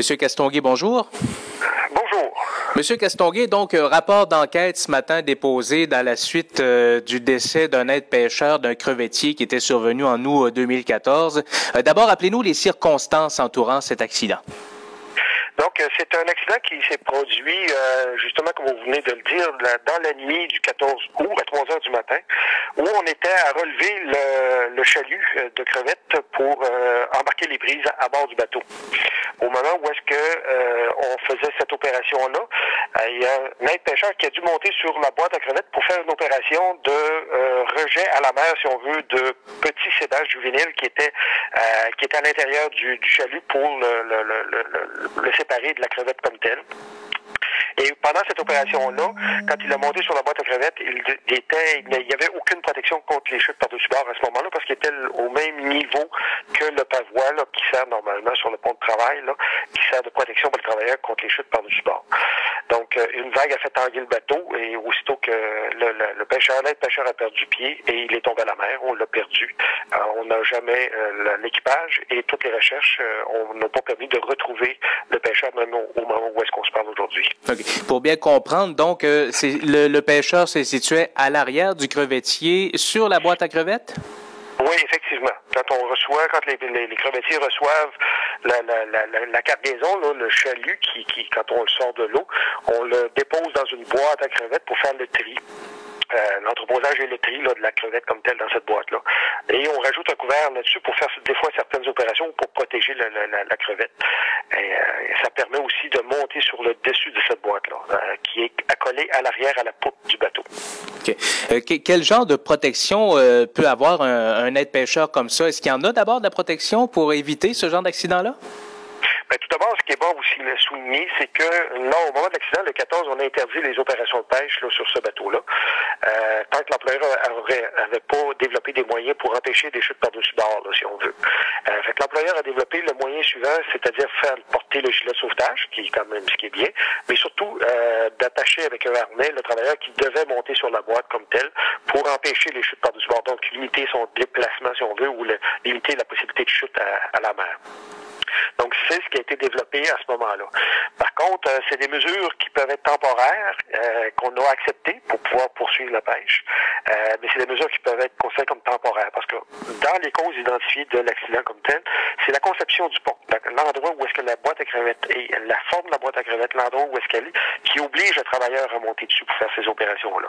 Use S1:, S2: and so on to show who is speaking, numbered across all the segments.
S1: Monsieur Castonguay, bonjour.
S2: Bonjour.
S1: Monsieur Castonguay, donc, euh, rapport d'enquête ce matin déposé dans la suite euh, du décès d'un aide-pêcheur d'un crevettier qui était survenu en août 2014. Euh, d'abord, appelez-nous les circonstances entourant cet accident.
S2: Donc, euh, c'est un accident qui s'est produit, euh, justement, comme vous venez de le dire, dans la nuit du 14 août à 3 heures du matin, où on était à relever le, chalut euh, de crevettes pour embarquer les brises à, bord du bateau. Au moment où est-ce que on faisait cette opération-là, il y a un aide pêcheur qui a dû monter sur la boîte à crevettes pour faire une opération de rejet à la mer, si on veut, de petits cédages juvéniles qui étaient qui étaient à l'intérieur du, chalut pour le, le, le, le de la crevette comme telle. Et pendant cette opération-là, quand il a monté sur la boîte à crevettes, il, était, il n'y avait aucune protection contre les chutes par-dessus bord à ce moment-là parce qu'il était au même niveau que le pavois là, qui sert normalement sur le pont de travail, là, qui sert de protection pour le travailleur contre les chutes par-dessus bord. Donc, euh, une vague a fait tanguer le bateau et aussitôt que le, pêcheur, l'aide pêcheur a perdu pied et il est tombé à la mer, on l'a perdu. Euh, on n'a jamais euh, l'équipage et toutes les recherches on n'a pas permis de retrouver le pêcheur même au, moment où est-ce qu'on se parle aujourd'hui.
S1: Pour bien comprendre, donc, c'est le, le pêcheur se situait à l'arrière du crevettier sur la boîte à crevettes?
S2: Oui, effectivement. Quand on reçoit, quand les, les, crevettiers reçoivent la, la, la, la cargaison, là, le chalut, qui, qui, quand on le sort de l'eau, on le dépose dans une boîte à crevettes pour faire le tri. Euh, l'entreposage et le tri là, de la crevette comme telle dans cette boîte-là. Et on rajoute un couvert là-dessus pour faire des fois certaines opérations pour protéger la, la, la crevette. Et, euh, ça permet aussi de monter sur le dessus de cette boîte-là, euh, qui est accolée à l'arrière à la poupe du bateau.
S1: quel genre de protection peut avoir un, un aide-pêcheur comme ça? Est-ce qu'il y en a d'abord de la protection pour éviter ce genre d'accident-là?
S2: Ben, tout d'abord, ce qui est bon aussi de souligner, c'est que là, au moment de l'accident, le 14, on a interdit les opérations de pêche là, sur ce bateau-là, euh, tant que l'employeur n'avait pas développé des moyens pour empêcher des chutes par-dessus bord, là, si on veut. Euh, fait que l'employeur a développé le moyen suivant, c'est-à-dire faire porter le gilet de sauvetage, qui est quand même ce qui est bien, mais surtout euh, d'attacher avec un harnais le travailleur qui devait monter sur la boîte comme tel pour empêcher les chutes par-dessus bord, donc limiter son déplacement, si on veut, ou le, limiter la possibilité de chute à, à la mer. Donc, c'est ce qui a été développé à ce moment-là. Par contre, euh, c'est des mesures qui peuvent être temporaires, euh, qu'on a acceptées pour pouvoir poursuivre la pêche, euh, mais c'est des mesures qui peuvent être considérées comme temporaires, parce que dans les causes identifiées de l'accident comme tel, c'est la conception du pont, l'endroit où est-ce que la boîte à crevettes et la forme de la boîte à crevettes, l'endroit où est-ce qu'elle est, qui oblige le travailleur à monter dessus pour faire ces opérations-là.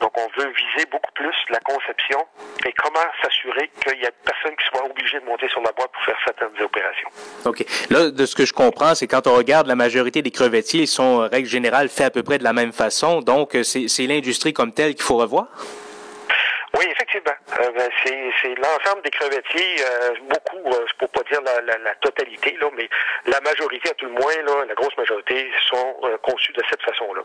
S2: Donc, on veut viser beaucoup plus la conception et comment s'assurer qu'il y a personne qui soit obligé de monter sur la boîte pour faire certaines opérations.
S1: OK. Là, de ce que je comprends, c'est quand on regarde la majorité des crevettiers, ils sont, euh, règle générale, faits à peu près de la même façon. Donc, euh, c'est l'industrie comme telle qu'il faut revoir?
S2: Oui, effectivement. Euh, ben, c'est l'ensemble des crevettiers, euh, beaucoup, euh, pour pas dire la, la, la, totalité, là, mais la majorité, à tout le moins, là, la grosse majorité, sont conçus de cette façon-là.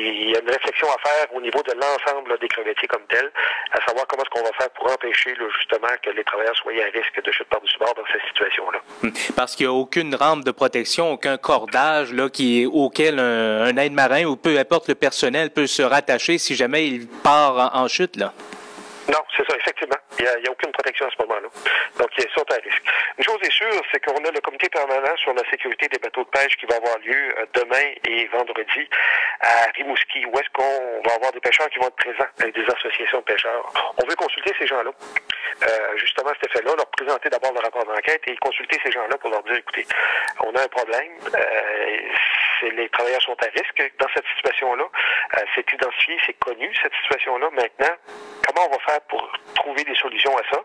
S2: Il y a une réflexion à faire au niveau de l'ensemble des crevettiers comme tel, à savoir comment est-ce qu'on va faire pour empêcher justement que les travailleurs soient à risque de chute par-dessus bord dans cette situation-là.
S1: Hum. Parce qu'il n'y a aucune rampe de protection, aucun cordage là, qui auquel un, un aide-marin ou peu importe le personnel peut se rattacher si jamais il part en, en chute. là.
S2: Non, c'est ça, effectivement. Il n'y a, a, aucune protection à ce moment-là. Donc, ils sont à risque. Une chose est sûre, c'est qu'on a le comité permanent sur la sécurité des bateaux de pêche qui va avoir lieu euh, demain et vendredi à Rimouski, où est-ce qu'on va avoir des pêcheurs qui vont être présents avec des associations de pêcheurs. On veut consulter ces gens-là. Euh, justement, cet effet-là, leur présenter d'abord le rapport d'enquête et consulter ces gens-là pour leur dire, écoutez, on a un problème. Euh, les travailleurs sont à risque dans cette situation-là. Euh, c'est identifié, c'est connu, cette situation-là. Maintenant, comment on va faire pour trouver des solutions à ça?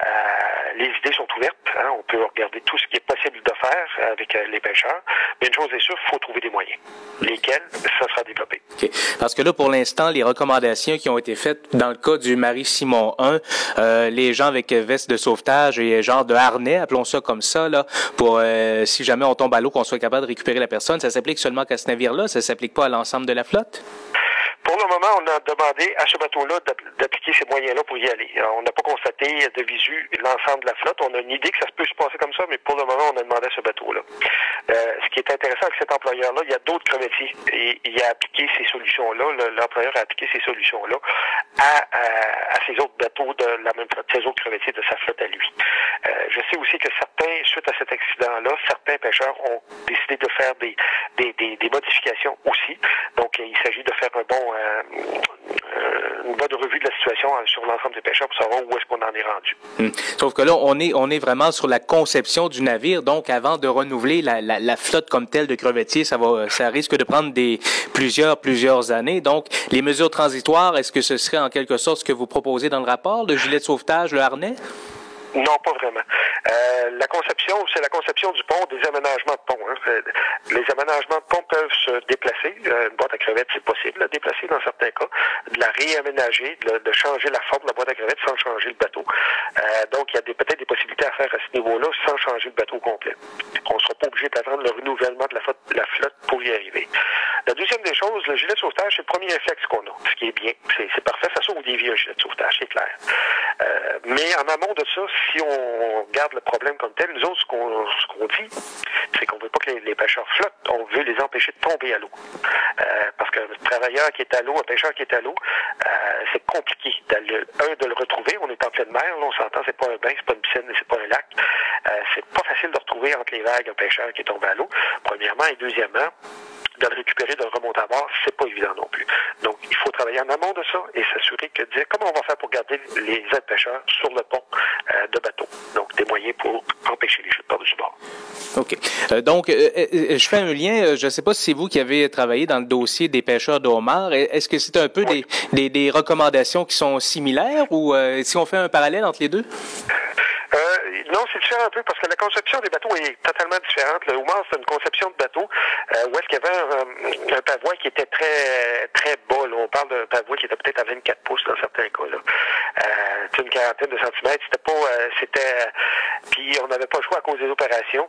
S2: Euh, les idées sont ouvertes. Hein? On peut regarder tout ce qui est possible de faire avec euh, les pêcheurs. Mais une chose est sûre, il faut trouver des moyens. Lesquels, ça sera développé.
S1: Parce que là, pour l'instant, les recommandations qui ont été faites dans le cas du Marie-Simon 1, euh, les gens avec veste de sauvetage et genre de harnais, appelons ça comme ça, là, pour si jamais on tombe à l'eau, qu'on soit capable de récupérer la personne, ça s'applique seulement qu'à ce navire-là? Ça s'applique pas à l'ensemble de la flotte?
S2: Pour le moment, on a demandé à ce bateau-là d'appliquer ces moyens-là pour y aller. on n'a pas constaté de visu l'ensemble de la flotte. On a une idée que ça peut se passer comme ça, mais pour le moment, on a demandé à ce bateau-là. ce qui est intéressant avec cet employeur-là, il y a d'autres crevettiers et il a appliqué ces solutions-là, l'employeur a appliqué ces solutions-là à, à, ses autres bateaux de la même flotte, ses autres crevettiers de sa flotte à lui. je sais aussi que certains, suite à cet accident-là, certains pêcheurs ont décidé de faire des, des, des, des modifications aussi. Donc, il s'agit de faire un bon, une bonne revue de la situation sur l'ensemble des pêcheurs pour savoir où est-ce qu'on en est rendu.
S1: Hmm. Sauf que là, on est, on est vraiment sur la conception du navire. Donc, avant de renouveler la, la, la flotte comme telle de crevettiers, ça va, ça risque de prendre des plusieurs, plusieurs années. Donc, les mesures transitoires, est-ce que ce serait en quelque sorte ce que vous proposez dans le rapport, le gilet de sauvetage, le harnais?
S2: Non, pas vraiment. Euh, la conception, c'est la conception du pont, des aménagements de pont. Hein. Les aménagements de pont peuvent se déplacer. Euh, une boîte à crevettes, c'est possible de la déplacer dans certains cas, de la réaménager, de, changer la forme de la boîte à crevettes sans changer le bateau. Euh, donc, il y a peut-être des possibilités à faire à ce niveau-là sans changer le bateau complet. On ne sera pas obligé d'attendre le renouvellement de la flotte, la flotte pour y arriver. La deuxième des choses, le gilet de sauvetage, c'est le premier réflexe qu'on a, ce qui est bien. C'est parfait, ça sauve des vies, un gilet de sauvetage, c'est clair. Euh, mais en amont de ça, si on garde le problème comme tel, nous autres, ce qu'on dit, c'est qu'on veut pas que les, pêcheurs flottent, on veut les empêcher de tomber à l'eau. Euh, parce qu'un travailleur qui est à l'eau, un pêcheur qui est à l'eau, euh, c'est compliqué. Un, de le retrouver, on est en pleine mer, là, on s'entend, c'est pas un bain, c'est pas une piscine, c'est pas un lac. Euh, c'est pas facile de retrouver entre les vagues un pêcheur qui est tombé à l'eau, premièrement, et deuxièmement, de le récupérer, de le remonter à bord, c'est pas évident non plus. Donc, il faut travailler en amont de ça et s'assurer que dire comment on va faire pour garder les aides pêcheurs sur le pont euh, de bateau. Donc, des moyens pour empêcher les chutes par-dessus bord.
S1: OK. Euh, donc, euh, je fais un lien. Je ne sais pas si c'est vous qui avez travaillé dans le dossier des pêcheurs de Est-ce que c'est un peu des, des, des, recommandations qui sont similaires ou si on fait un parallèle entre les deux?
S2: C'est différent un peu parce que la conception des bateaux est totalement différente. Le Oumar, c'est une conception de bateau euh, où est-ce qu'il y avait un, un, pavois qui était très très bas. On parle d'un pavois qui était peut-être à 24 pouces dans certains cas. Là. Euh, une quarantaine de centimètres. C'était pas, euh, c'était, puis on n'avait pas le choix à cause des opérations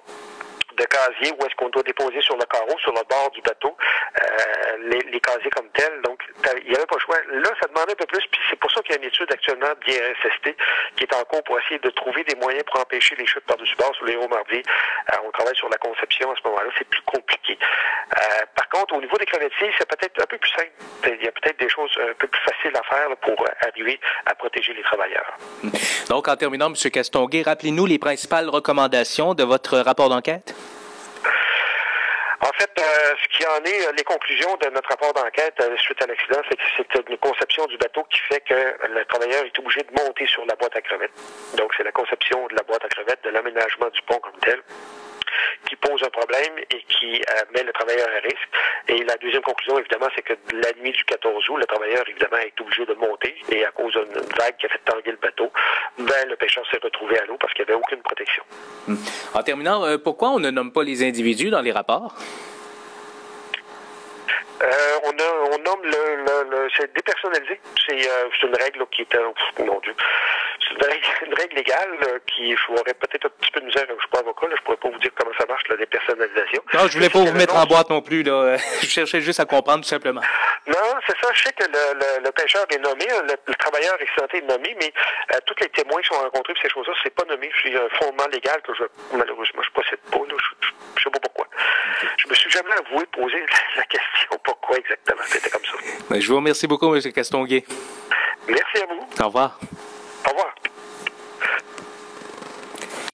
S2: de casier où est-ce qu'on doit déposer sur le carreau, sur le bord du bateau, euh, les, les, casiers comme tels. Donc, il n'y avait pas le choix. Là, ça demandait un peu plus, puis c'est une étude actuellement d'IRSST qui est en cours pour essayer de trouver des moyens pour empêcher les chutes par-dessus bord sur les hauts mardiers. Euh, on travaille sur la conception à ce moment-là, c'est plus compliqué. Euh, par contre, au niveau des crevettiers, c'est peut-être un peu plus simple. Il y a peut-être des choses un peu plus faciles à faire pour arriver à protéger les travailleurs.
S1: Donc, en terminant, M. Castonguay, rappelez-nous les principales recommandations de votre rapport d'enquête?
S2: En fait, euh, ce qui en est, euh, les conclusions de notre rapport d'enquête euh, suite à l'accident, c'est que c'est une conception du bateau qui fait que le travailleur est obligé de monter sur la boîte à crevettes. Donc, c'est la conception de la boîte à crevettes, de l'aménagement du pont comme tel qui pose un problème et qui met le travailleur à risque. Et la deuxième conclusion, évidemment, c'est que la nuit du 14 août, le travailleur, évidemment, est obligé de monter et à cause d'une vague qui a fait tanguer le bateau, ben, le pêcheur s'est retrouvé à l'eau parce qu'il n'y avait aucune protection.
S1: Hmm. En terminant, pourquoi on ne nomme pas les individus dans les rapports?
S2: Euh, on, a, on nomme le c'est dépersonnalisé. C'est euh, une règle qui est, euh, mon Dieu, c'est une règle, une règle légale euh, qui aurait peut-être un petit peu de misère. Je suis pas avocat, là, je pourrais pas vous dire comment ça marche la dépersonnalisation.
S1: Non, je voulais pas vous mettre en boîte non plus. Là. je cherchais juste à comprendre tout simplement.
S2: Non, c'est ça. Je sais que le, le, le pêcheur est nommé, le, travailleur accidenté est nommé, mais euh, tous les témoins qui sont rencontrés pour ces choses-là, c'est pas nommé. C'est un fondement légal que je malheureusement je possède pas. Là. Je, je, sais pas pourquoi. Je me suis jamais avoué poser la question pourquoi exactement. C'était comme ça.
S1: Ben, je vous remercie beaucoup, M. Castonguay.
S2: Merci à vous.
S1: Au revoir.